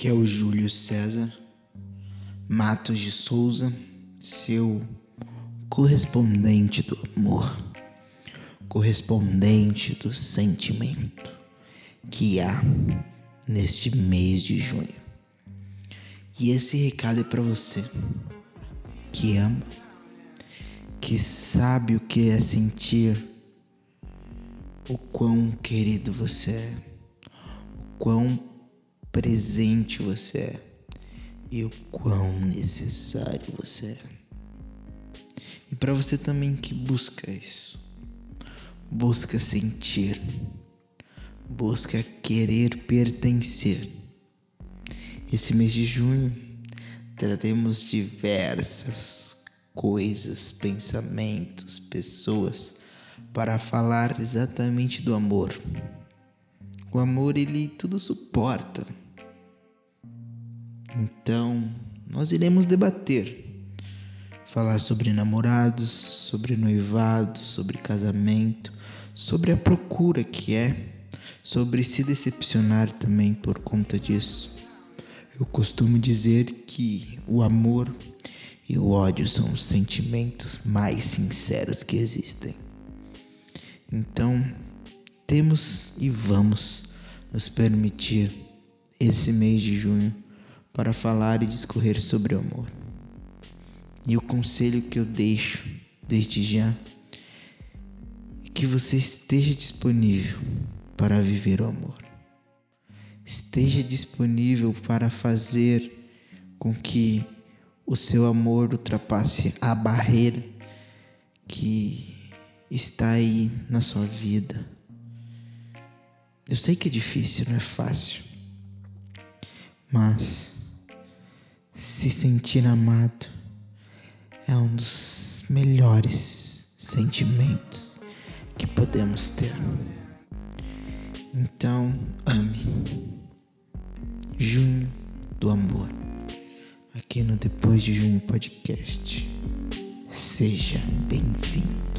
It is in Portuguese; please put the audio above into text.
Aqui é o Júlio César Matos de Souza, seu correspondente do amor, correspondente do sentimento que há neste mês de junho. E esse recado é para você que ama, que sabe o que é sentir, o quão querido você é, o quão presente você é e o quão necessário você é. E para você também que busca isso, busca sentir, busca querer pertencer. Esse mês de junho traremos diversas coisas, pensamentos, pessoas para falar exatamente do amor. O amor ele tudo suporta então, nós iremos debater, falar sobre namorados, sobre noivado, sobre casamento, sobre a procura que é, sobre se decepcionar também por conta disso. Eu costumo dizer que o amor e o ódio são os sentimentos mais sinceros que existem. Então, temos e vamos nos permitir esse mês de junho para falar e discorrer sobre o amor. E o conselho que eu deixo desde já é que você esteja disponível para viver o amor. Esteja disponível para fazer com que o seu amor ultrapasse a barreira que está aí na sua vida. Eu sei que é difícil, não é fácil, mas se sentir amado é um dos melhores sentimentos que podemos ter. Então, ame. Junho do Amor. Aqui no Depois de Junho Podcast. Seja bem-vindo.